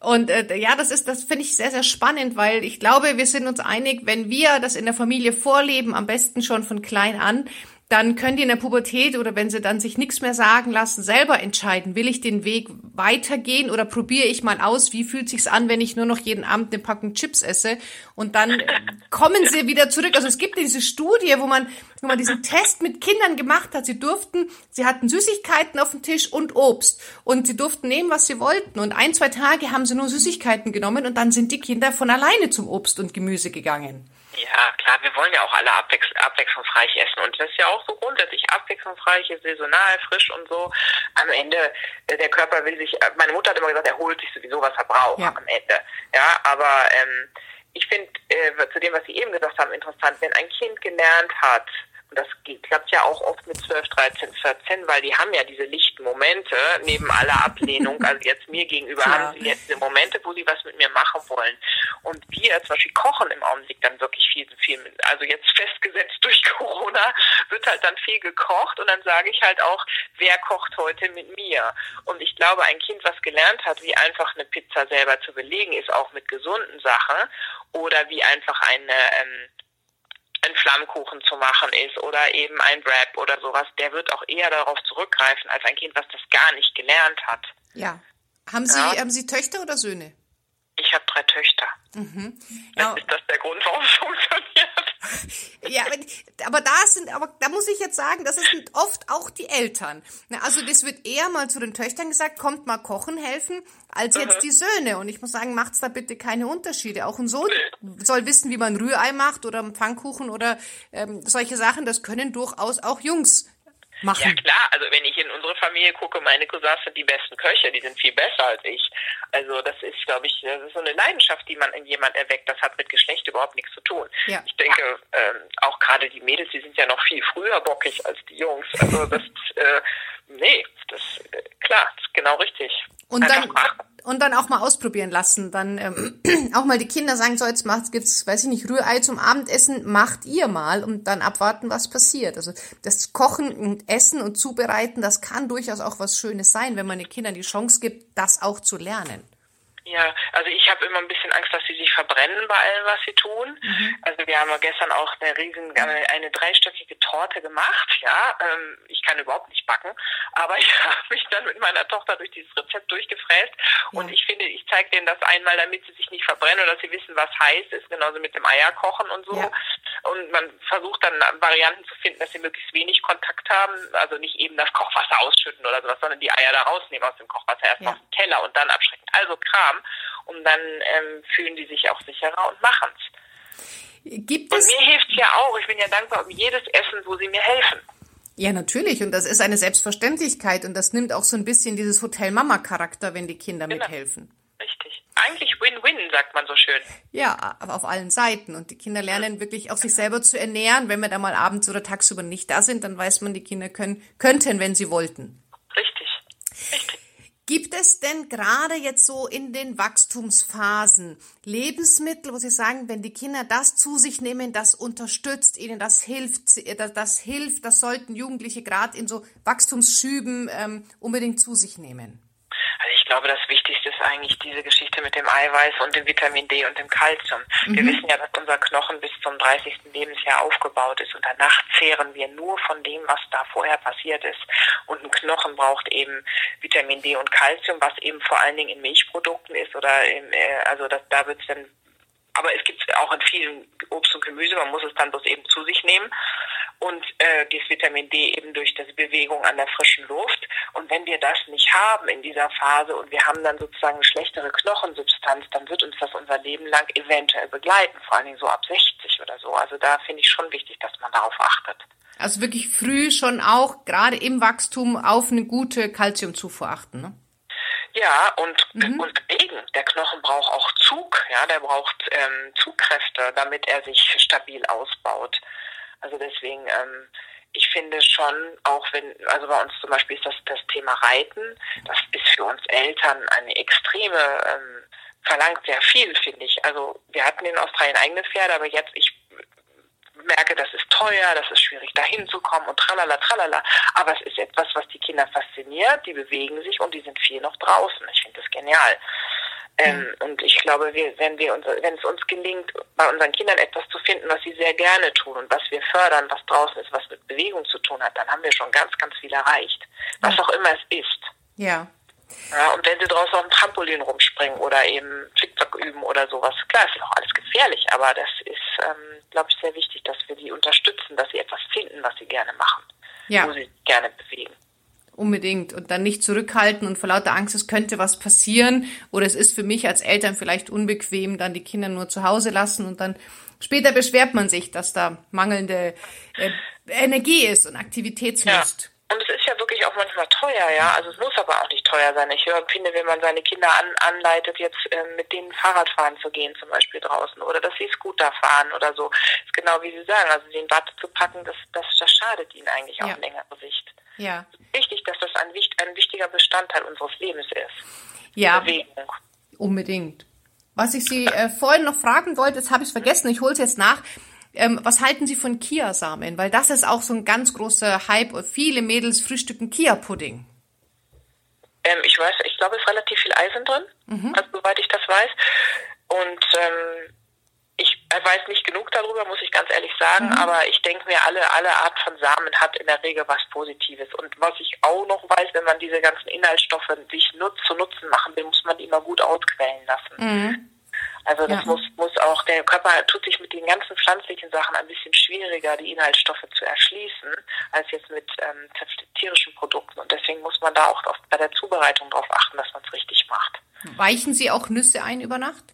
Und äh, ja, das ist, das finde ich sehr, sehr spannend, weil ich glaube, wir sind uns einig, wenn wir das in der Familie vorleben, am besten schon von klein an, dann können die in der Pubertät oder wenn sie dann sich nichts mehr sagen lassen, selber entscheiden, will ich den Weg weitergehen oder probiere ich mal aus, wie fühlt sich's an, wenn ich nur noch jeden Abend eine Packung Chips esse und dann kommen sie wieder zurück. Also es gibt diese Studie, wo man, wo man diesen Test mit Kindern gemacht hat. Sie durften, sie hatten Süßigkeiten auf dem Tisch und Obst und sie durften nehmen, was sie wollten und ein, zwei Tage haben sie nur Süßigkeiten genommen und dann sind die Kinder von alleine zum Obst und Gemüse gegangen. Ja, klar, wir wollen ja auch alle abwechs abwechslungsreich essen und das ist ja auch so grundsätzlich abwechslungsreich, saisonal, frisch und so. Am Ende, äh, der Körper will sich, äh, meine Mutter hat immer gesagt, er holt sich sowieso, was er braucht ja. am Ende. Ja, aber ähm, ich finde äh, zu dem, was Sie eben gesagt haben, interessant, wenn ein Kind gelernt hat, das klappt ja auch oft mit 12, 13, 14, weil die haben ja diese lichten Momente neben aller Ablehnung. Also jetzt mir gegenüber Klar. haben sie jetzt diese Momente, wo sie was mit mir machen wollen. Und wir zum Beispiel kochen im Augenblick dann wirklich viel, viel. Also jetzt festgesetzt durch Corona wird halt dann viel gekocht und dann sage ich halt auch, wer kocht heute mit mir? Und ich glaube, ein Kind, was gelernt hat, wie einfach eine Pizza selber zu belegen ist, auch mit gesunden Sachen oder wie einfach eine ähm, ein Flammkuchen zu machen ist oder eben ein Wrap oder sowas, der wird auch eher darauf zurückgreifen als ein Kind, was das gar nicht gelernt hat. Ja. Haben Sie, ja. haben Sie Töchter oder Söhne? Ich habe drei Töchter. Mhm. Ja. Ist das der Grund, warum es funktioniert? Ja, aber da sind, aber da muss ich jetzt sagen, das sind oft auch die Eltern. Also das wird eher mal zu den Töchtern gesagt, kommt mal kochen helfen, als jetzt mhm. die Söhne. Und ich muss sagen, macht's da bitte keine Unterschiede. Auch ein Sohn nee. soll wissen, wie man Rührei macht oder einen Pfannkuchen oder ähm, solche Sachen. Das können durchaus auch Jungs machen. Ja klar, also wenn ich in unsere Familie gucke, meine Cousins sind die besten Köche, die sind viel besser als ich. Also das ist, glaube ich, das ist so eine Leidenschaft, die man in jemand erweckt. Das hat mit Geschlecht überhaupt nichts zu tun. Ja. Ich denke, ähm, auch gerade die Mädels, die sind ja noch viel früher bockig als die Jungs. Also das, äh, nee, das äh, klar, das ist genau richtig. Und dann, und dann auch mal ausprobieren lassen. Dann ähm, auch mal die Kinder sagen, so jetzt macht, gibt's, weiß ich nicht, Rührei zum Abendessen, macht ihr mal und dann abwarten, was passiert. Also das Kochen und Essen und Zubereiten, das kann durchaus auch was Schönes sein, wenn man den Kindern die Chance gibt, das auch zu lernen. Ja, also ich habe immer ein bisschen Angst, dass sie sich verbrennen bei allem, was sie tun. Mhm. Also wir haben gestern auch eine riesen, eine, eine dreistöckige Torte gemacht. Ja, ähm, ich kann überhaupt nicht backen, aber ich habe mich dann mit meiner Tochter durch dieses Rezept durchgefräst ja. und ich finde, ich zeige denen das einmal, damit sie sich nicht verbrennen oder dass sie wissen, was heiß ist, genauso mit dem Eierkochen und so. Ja. Und man versucht dann Varianten zu finden, dass sie möglichst wenig Kontakt haben, also nicht eben das Kochwasser ausschütten oder sowas, sondern die Eier da rausnehmen aus dem Kochwasser erst ja. auf den Teller und dann abschrecken. Also Kram haben. Und dann ähm, fühlen die sich auch sicherer und machen es. Gibt es? Und mir hilft ja auch. Ich bin ja dankbar um jedes Essen, wo sie mir helfen. Ja, natürlich. Und das ist eine Selbstverständlichkeit. Und das nimmt auch so ein bisschen dieses Hotel-Mama-Charakter, wenn die Kinder genau. mithelfen. Richtig. Eigentlich Win-Win, sagt man so schön. Ja, aber auf allen Seiten. Und die Kinder lernen wirklich auch sich selber zu ernähren. Wenn wir da mal abends oder tagsüber nicht da sind, dann weiß man, die Kinder können, könnten, wenn sie wollten. Richtig. Richtig. Gibt es denn gerade jetzt so in den Wachstumsphasen Lebensmittel, wo Sie sagen, wenn die Kinder das zu sich nehmen, das unterstützt ihnen, das hilft, das, das hilft, das sollten Jugendliche gerade in so Wachstumsschüben ähm, unbedingt zu sich nehmen? Ich glaube, das Wichtigste ist eigentlich diese Geschichte mit dem Eiweiß und dem Vitamin D und dem Kalzium. Mhm. Wir wissen ja, dass unser Knochen bis zum 30. Lebensjahr aufgebaut ist und danach zehren wir nur von dem, was da vorher passiert ist. Und ein Knochen braucht eben Vitamin D und Kalzium, was eben vor allen Dingen in Milchprodukten ist oder im, äh, also das, da wird es dann aber es gibt auch in vielen Obst und Gemüse, man muss es dann bloß eben zu sich nehmen. und äh, das Vitamin D eben durch das Bewegung an der frischen Luft. Und wenn wir das nicht haben in dieser Phase und wir haben dann sozusagen eine schlechtere Knochensubstanz, dann wird uns das unser Leben lang eventuell begleiten, vor allen Dingen so ab 60 oder so. Also da finde ich schon wichtig, dass man darauf achtet. Also wirklich früh schon auch, gerade im Wachstum, auf eine gute Kalziumzufuhr achten, ne? Ja, und, mhm. und bewegen. Der Knochen braucht auch Zug, ja, der braucht ähm, Zugkräfte, damit er sich stabil ausbaut. Also deswegen, ähm, ich finde schon, auch wenn, also bei uns zum Beispiel ist das das Thema Reiten, das ist für uns Eltern eine extreme, ähm, verlangt sehr viel, finde ich. Also wir hatten in Australien eigene Pferde, aber jetzt, ich merke, das ist teuer, das ist schwierig dahin zu kommen und tralala, tralala. Aber es ist etwas, was die Kinder fasziniert, die bewegen sich und die sind viel noch draußen. Ich finde das genial. Ähm, und ich glaube, wir, wenn wir uns, wenn es uns gelingt, bei unseren Kindern etwas zu finden, was sie sehr gerne tun und was wir fördern, was draußen ist, was mit Bewegung zu tun hat, dann haben wir schon ganz, ganz viel erreicht. Was auch immer es ist. Ja. Ja, und wenn sie draußen auf dem Trampolin rumspringen oder eben Zickzack üben oder sowas, klar, ist auch alles gefährlich, aber das ist, ähm, glaube ich, sehr wichtig, dass wir die unterstützen, dass sie etwas finden, was sie gerne machen, ja. wo sie gerne bewegen. Unbedingt. Und dann nicht zurückhalten und vor lauter Angst, es könnte was passieren oder es ist für mich als Eltern vielleicht unbequem, dann die Kinder nur zu Hause lassen und dann später beschwert man sich, dass da mangelnde äh, Energie ist und Aktivitätslust. Ja. Und es ist ja wirklich auch manchmal teuer, ja. Also es muss aber auch nicht teuer sein. Ich höre, finde, wenn man seine Kinder an, anleitet, jetzt äh, mit denen Fahrradfahren zu gehen, zum Beispiel draußen, oder dass sie Scooter fahren oder so, ist genau wie Sie sagen. Also den Watte zu packen, das, das, das schadet ihnen eigentlich ja. auf längere Sicht. Ja. Wichtig, dass das ein, ein wichtiger Bestandteil unseres Lebens ist. Ja. Bewegung. Unbedingt. Was ich Sie äh, vorhin noch fragen wollte, das habe ich vergessen, ich hole es jetzt nach. Ähm, was halten Sie von Kiasamen? Weil das ist auch so ein ganz großer Hype. Viele Mädels frühstücken Kia-Pudding. Ähm, ich weiß, ich glaube, es ist relativ viel Eisen drin, mhm. also, soweit ich das weiß. Und ähm, ich weiß nicht genug darüber, muss ich ganz ehrlich sagen, mhm. aber ich denke mir, alle, alle Art von Samen hat in der Regel was Positives. Und was ich auch noch weiß, wenn man diese ganzen Inhaltsstoffe sich nutz, zu Nutzen machen will, muss man die immer gut ausquellen lassen. Mhm. Also das ja. muss, muss auch, der Körper tut sich mit den ganzen pflanzlichen Sachen ein bisschen schwieriger, die Inhaltsstoffe zu erschließen, als jetzt mit ähm, tierischen Produkten. Und deswegen muss man da auch bei der Zubereitung darauf achten, dass man es richtig macht. Weichen Sie auch Nüsse ein über Nacht?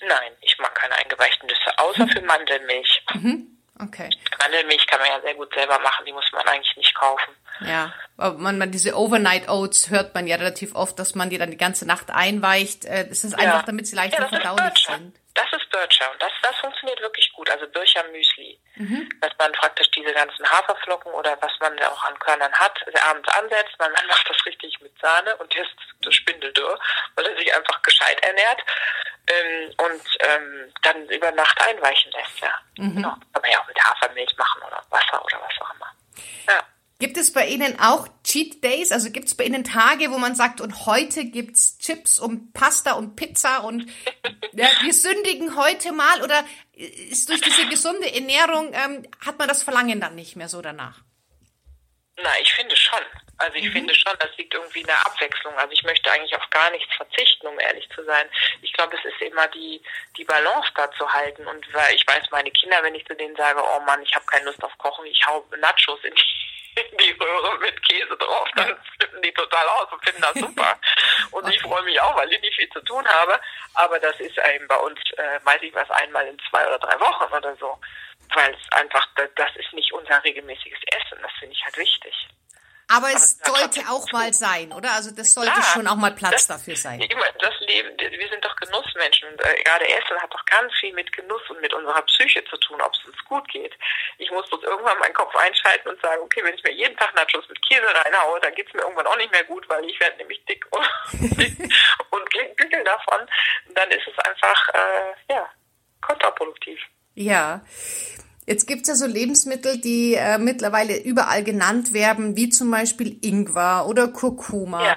Nein, ich mag keine eingeweichten Nüsse, außer für Mandelmilch. Mhm. Okay. Mandelmilch kann man ja sehr gut selber machen, die muss man eigentlich nicht kaufen. Ja, aber man, man diese Overnight Oats hört man ja relativ oft, dass man die dann die ganze Nacht einweicht. Äh, das ist einfach, damit sie leichter ja, verdaulich sind. Das ist Bircher und das, das funktioniert wirklich gut. Also Bircher Müsli. Mhm. Dass man praktisch diese ganzen Haferflocken oder was man da auch an Körnern hat, abends ansetzt. Man macht das richtig mit Sahne und ist das Spindeldürr, weil er sich einfach gescheit ernährt ähm, und ähm, dann über Nacht einweichen lässt. Ja. Mhm. Genau. Kann man ja auch mit Hafermilch machen oder Wasser oder was auch immer. Ja. Gibt es bei Ihnen auch Cheat Days? Also gibt es bei Ihnen Tage, wo man sagt, und heute gibt's Chips und Pasta und Pizza und ja, wir sündigen heute mal? Oder ist durch diese gesunde Ernährung, ähm, hat man das Verlangen dann nicht mehr so danach? Na, ich finde schon. Also ich mhm. finde schon, das liegt irgendwie in der Abwechslung. Also ich möchte eigentlich auf gar nichts verzichten, um ehrlich zu sein. Ich glaube, es ist immer die, die Balance da zu halten. Und weil ich weiß, meine Kinder, wenn ich zu denen sage, oh Mann, ich habe keine Lust auf Kochen, ich hau Nachos in die die Röhre mit Käse drauf, dann flippen die total aus und finden das super. Und ich freue mich auch, weil ich nicht viel zu tun habe. Aber das ist eben bei uns, äh, weiß ich was, einmal in zwei oder drei Wochen oder so. Weil es einfach, das ist nicht unser regelmäßiges Essen. Das finde ich halt wichtig. Aber es sollte auch mal sein, oder? Also das sollte Klar, schon auch mal Platz das, dafür sein. Das Leben, wir sind doch Genussmenschen und äh, gerade Essen hat doch ganz viel mit Genuss und mit unserer Psyche zu tun, ob es uns gut geht. Ich muss bloß irgendwann meinen Kopf einschalten und sagen, okay, wenn ich mir jeden Tag Nachos mit Käse reinhaue, dann geht es mir irgendwann auch nicht mehr gut, weil ich werde nämlich dick und, und davon. dann ist es einfach, äh, ja, kontraproduktiv. Ja. Jetzt gibt's ja so Lebensmittel, die äh, mittlerweile überall genannt werden, wie zum Beispiel Ingwer oder Kurkuma. Ja.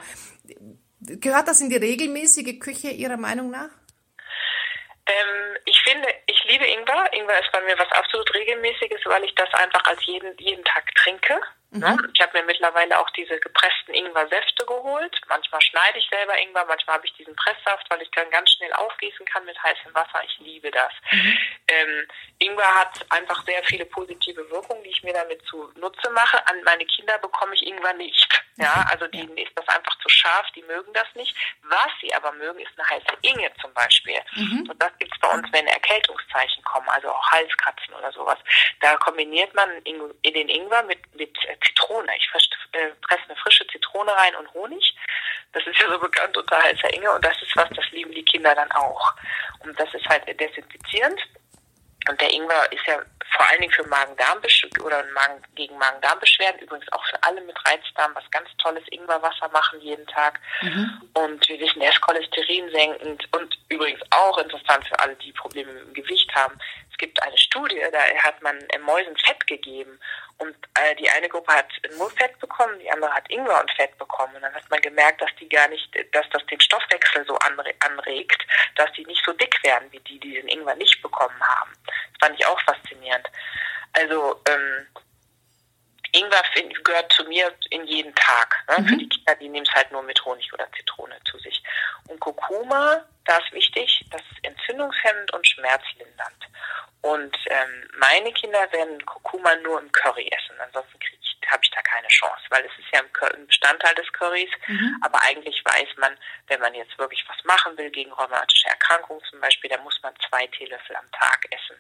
Gehört das in die regelmäßige Küche Ihrer Meinung nach? Ähm, ich finde, ich liebe Ingwer. Ingwer ist bei mir was absolut regelmäßiges, weil ich das einfach als jeden, jeden Tag trinke. Ne? Mhm. Ich habe mir mittlerweile auch diese gepressten Ingwer-Säfte geholt. Manchmal schneide ich selber Ingwer, manchmal habe ich diesen Presssaft, weil ich dann ganz schnell aufgießen kann mit heißem Wasser. Ich liebe das. Mhm. Ähm, Ingwer hat einfach sehr viele positive Wirkungen, die ich mir damit zunutze mache. An meine Kinder bekomme ich Ingwer nicht. Ja, mhm. also denen ist das einfach zu scharf, die mögen das nicht. Was sie aber mögen, ist eine heiße Inge zum Beispiel. Mhm. Und das gibt es bei uns, wenn Erkältungszeichen kommen, also auch Halskratzen oder sowas. Da kombiniert man in den Ingwer mit, mit Zitrone. Ich äh, presse eine frische Zitrone rein und Honig. Das ist ja so bekannt unter heißer Inge und das ist was, das lieben die Kinder dann auch. Und das ist halt desinfizierend. Und der Ingwer ist ja vor allen Dingen für Magen-Darm oder Magen, gegen Magen-Darm-Beschwerden, übrigens auch für alle mit Reizdarm, was ganz tolles Ingwerwasser machen jeden Tag. Mhm. Und wir wissen, er ist cholesterinsenkend und übrigens auch interessant für alle, die Probleme mit dem Gewicht haben. Es gibt eine Studie, da hat man Mäusen Fett gegeben und äh, die eine Gruppe hat nur Fett bekommen, die andere hat Ingwer und Fett bekommen. Und dann hat man gemerkt, dass die gar nicht, dass das den Stoffwechsel so anregt, dass die nicht so dick werden wie die, die den Ingwer nicht bekommen haben. Das fand ich auch faszinierend. Also ähm, Ingwer gehört zu mir in jeden Tag. Ne? Mhm. Für die Kinder, die nehmen es halt nur mit Honig oder Zitrone zu sich. Und Kurkuma, da ist wichtig, das ist entzündungshemmend und schmerzlindernd. Und ähm, meine Kinder werden Kurkuma nur im Curry essen. Ansonsten habe ich da keine Chance, weil es ist ja ein Bestandteil des Currys. Mhm. Aber eigentlich weiß man, wenn man jetzt wirklich was machen will gegen rheumatische Erkrankungen zum Beispiel, dann muss man zwei Teelöffel am Tag essen.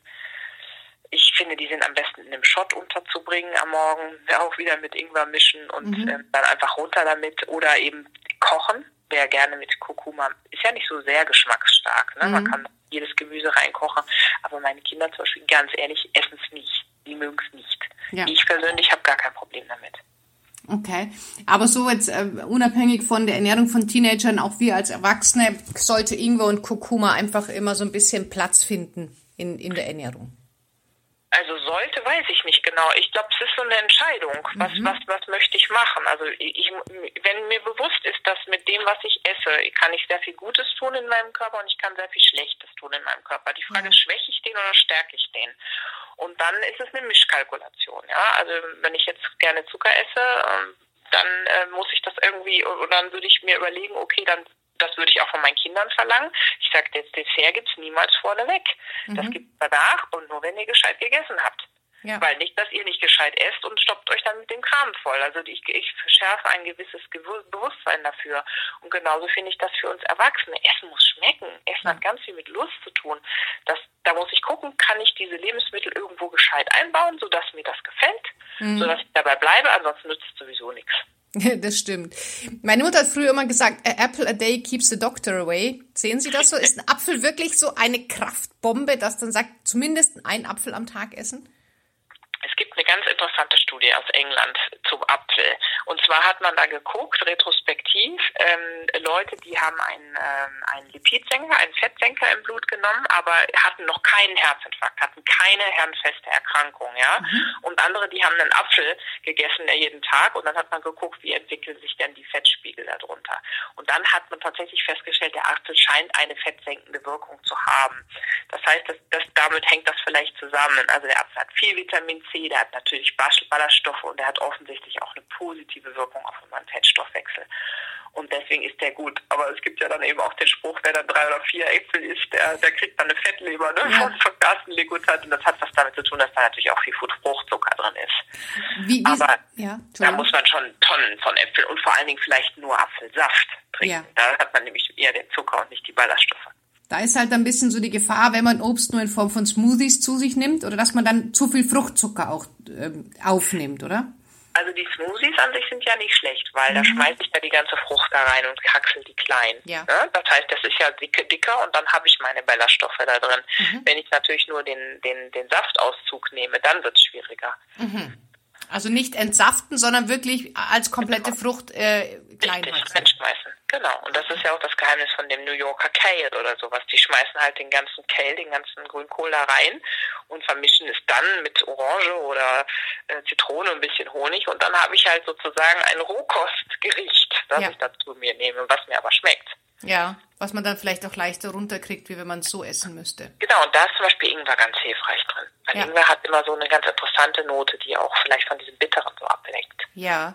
Ich finde, die sind am besten in einem Shot unterzubringen am Morgen, auch wieder mit Ingwer mischen und mhm. äh, dann einfach runter damit oder eben kochen. Wer gerne mit Kurkuma, ist ja nicht so sehr geschmacksstark. Ne? Mhm. Man kann jedes Gemüse reinkochen, aber meine Kinder zum Beispiel, ganz ehrlich, essen es nicht. Die mögen es nicht. Ja. Ich persönlich habe gar kein Problem damit. Okay, aber so jetzt äh, unabhängig von der Ernährung von Teenagern, auch wir als Erwachsene, sollte Ingwer und Kurkuma einfach immer so ein bisschen Platz finden in, in der Ernährung. Also sollte, weiß ich nicht genau. Ich glaube, es ist so eine Entscheidung. Was, mhm. was, was möchte ich machen? Also ich, wenn mir bewusst ist, dass mit dem, was ich esse, kann ich sehr viel Gutes tun in meinem Körper und ich kann sehr viel Schlechtes tun in meinem Körper. Die Frage mhm. ist, schwäche ich den oder stärke ich den? Und dann ist es eine Mischkalkulation. Ja, also wenn ich jetzt gerne Zucker esse, ähm, dann äh, muss ich das irgendwie, oder dann würde ich mir überlegen, okay, dann das würde ich auch von meinen Kindern verlangen. Ich sage, das Dessert gibt es niemals vorneweg. Mhm. Das gibt es danach und nur wenn ihr gescheit gegessen habt. Ja. Weil nicht, dass ihr nicht gescheit esst und stoppt euch dann mit dem Kram voll. Also ich, ich schärfe ein gewisses Bewusstsein dafür. Und genauso finde ich das für uns Erwachsene. Essen muss schmecken. Essen ja. hat ganz viel mit Lust zu tun. Das, da muss ich gucken, kann ich diese Lebensmittel irgendwo gescheit einbauen, sodass mir das gefällt, mhm. sodass ich dabei bleibe. Ansonsten nützt es sowieso nichts. Das stimmt. Meine Mutter hat früher immer gesagt, a apple a day keeps the doctor away. Sehen Sie das so? Ist ein Apfel wirklich so eine Kraftbombe, dass dann sagt, zumindest ein Apfel am Tag essen? Es gibt eine ganz interessante Studie aus England zum Apfel. Und zwar hat man da geguckt, retrospektiv, ähm, Leute, die haben einen, ähm, einen Lipidsenker, einen Fettsenker im Blut genommen, aber hatten noch keinen Herzinfarkt, hatten keine herrenfeste Erkrankung, ja. Mhm. Und andere, die haben einen Apfel gegessen jeden Tag und dann hat man geguckt, wie entwickeln sich denn die Fettspiegel darunter. Und dann hat man tatsächlich festgestellt, der Apfel scheint eine fettsenkende Wirkung zu haben. Das heißt, das, das, damit hängt das vielleicht zusammen. Also der Apfel hat viel Vitamin C, der hat natürlich Ballaststoffe und der hat offensichtlich auch eine positive Wirkung auf unseren Fettstoffwechsel. Und deswegen ist der gut. Aber es gibt ja dann eben auch den Spruch, wer dann drei oder vier Äpfel isst, der, der kriegt dann eine Fettleber ne? ja. von, von Carsten Legutat. Und das hat was damit zu tun, dass da natürlich auch viel Fruchtzucker drin ist. Wie, wie, Aber ja, da muss man schon Tonnen von Äpfeln und vor allen Dingen vielleicht nur Apfelsaft trinken. Ja. Da hat man nämlich eher den Zucker und nicht die Ballaststoffe. Da ist halt ein bisschen so die Gefahr, wenn man Obst nur in Form von Smoothies zu sich nimmt oder dass man dann zu viel Fruchtzucker auch ähm, aufnimmt, oder? Also die Smoothies an sich sind ja nicht schlecht, weil mhm. da schmeiße ich ja die ganze Frucht da rein und haxel die klein. Ja. Ne? Das heißt, das ist ja dicke, dicker und dann habe ich meine Ballaststoffe da drin. Mhm. Wenn ich natürlich nur den, den, den Saftauszug nehme, dann wird es schwieriger. Mhm. Also nicht entsaften, sondern wirklich als komplette genau. Frucht äh, klein Richtig, reinschmeißen. Genau, und das ist ja auch das Geheimnis von dem New Yorker Kale oder sowas. Die schmeißen halt den ganzen Kale, den ganzen Grünkohl da rein und vermischen es dann mit Orange oder äh, Zitrone und ein bisschen Honig und dann habe ich halt sozusagen ein Rohkostgericht, das ja. ich dazu mir nehme, was mir aber schmeckt. Ja, was man dann vielleicht auch leichter runterkriegt, wie wenn man es so essen müsste. Genau, und da ist zum Beispiel Ingwer ganz hilfreich drin. Weil ja. Ingwer hat immer so eine ganz interessante Note, die auch vielleicht von diesem Bitteren so ablenkt. Ja.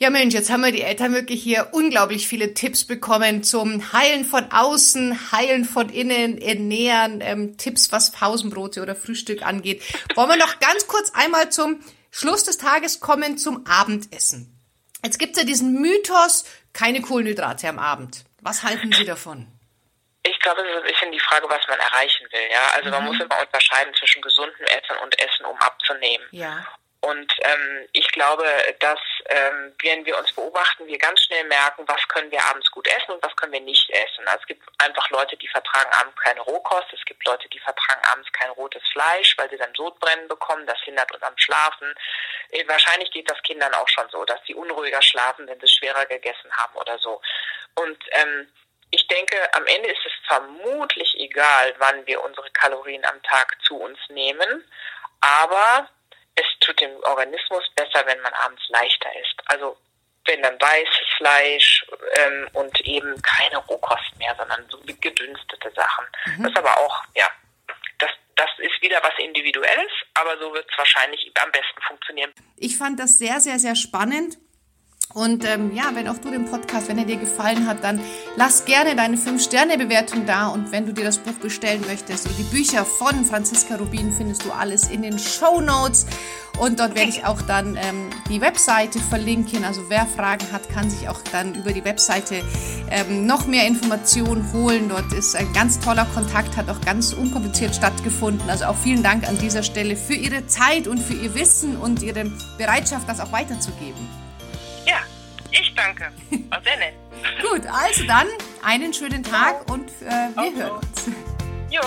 Ja Mensch, jetzt haben wir die Eltern wirklich hier unglaublich viele Tipps bekommen zum Heilen von außen, Heilen von innen, Ernähren, ähm, Tipps, was Pausenbrote oder Frühstück angeht. Wollen wir noch ganz kurz einmal zum Schluss des Tages kommen zum Abendessen. Jetzt gibt's ja diesen Mythos, keine Kohlenhydrate am Abend. Was halten Sie davon? Ich glaube, es ist ein bisschen die Frage, was man erreichen will. Ja, also mhm. man muss immer unterscheiden zwischen gesundem Essen und Essen, um abzunehmen. Ja. Und ähm, ich glaube, dass ähm, wenn wir uns beobachten, wir ganz schnell merken, was können wir abends gut essen und was können wir nicht essen. Also es gibt einfach Leute, die vertragen abends keine Rohkost. Es gibt Leute, die vertragen abends kein rotes Fleisch, weil sie dann Sodbrennen bekommen. Das hindert uns am Schlafen. Äh, wahrscheinlich geht das Kindern auch schon so, dass sie unruhiger schlafen, wenn sie schwerer gegessen haben oder so. Und ähm, ich denke, am Ende ist es vermutlich egal, wann wir unsere Kalorien am Tag zu uns nehmen. Aber es tut dem Organismus besser, wenn man abends leichter isst. Also wenn dann weißes Fleisch ähm, und eben keine Rohkost mehr, sondern so gedünstete Sachen. Mhm. Das aber auch, ja, das, das ist wieder was Individuelles, aber so wird es wahrscheinlich am besten funktionieren. Ich fand das sehr, sehr, sehr spannend. Und ähm, ja, wenn auch du den Podcast, wenn er dir gefallen hat, dann lass gerne deine 5-Sterne-Bewertung da. Und wenn du dir das Buch bestellen möchtest und die Bücher von Franziska Rubin, findest du alles in den Show Notes. Und dort werde ich auch dann ähm, die Webseite verlinken. Also wer Fragen hat, kann sich auch dann über die Webseite ähm, noch mehr Informationen holen. Dort ist ein ganz toller Kontakt, hat auch ganz unkompliziert stattgefunden. Also auch vielen Dank an dieser Stelle für Ihre Zeit und für Ihr Wissen und Ihre Bereitschaft, das auch weiterzugeben. Ich danke. War sehr nett. Gut, also dann einen schönen Tag und äh, wir hören uns. Jo.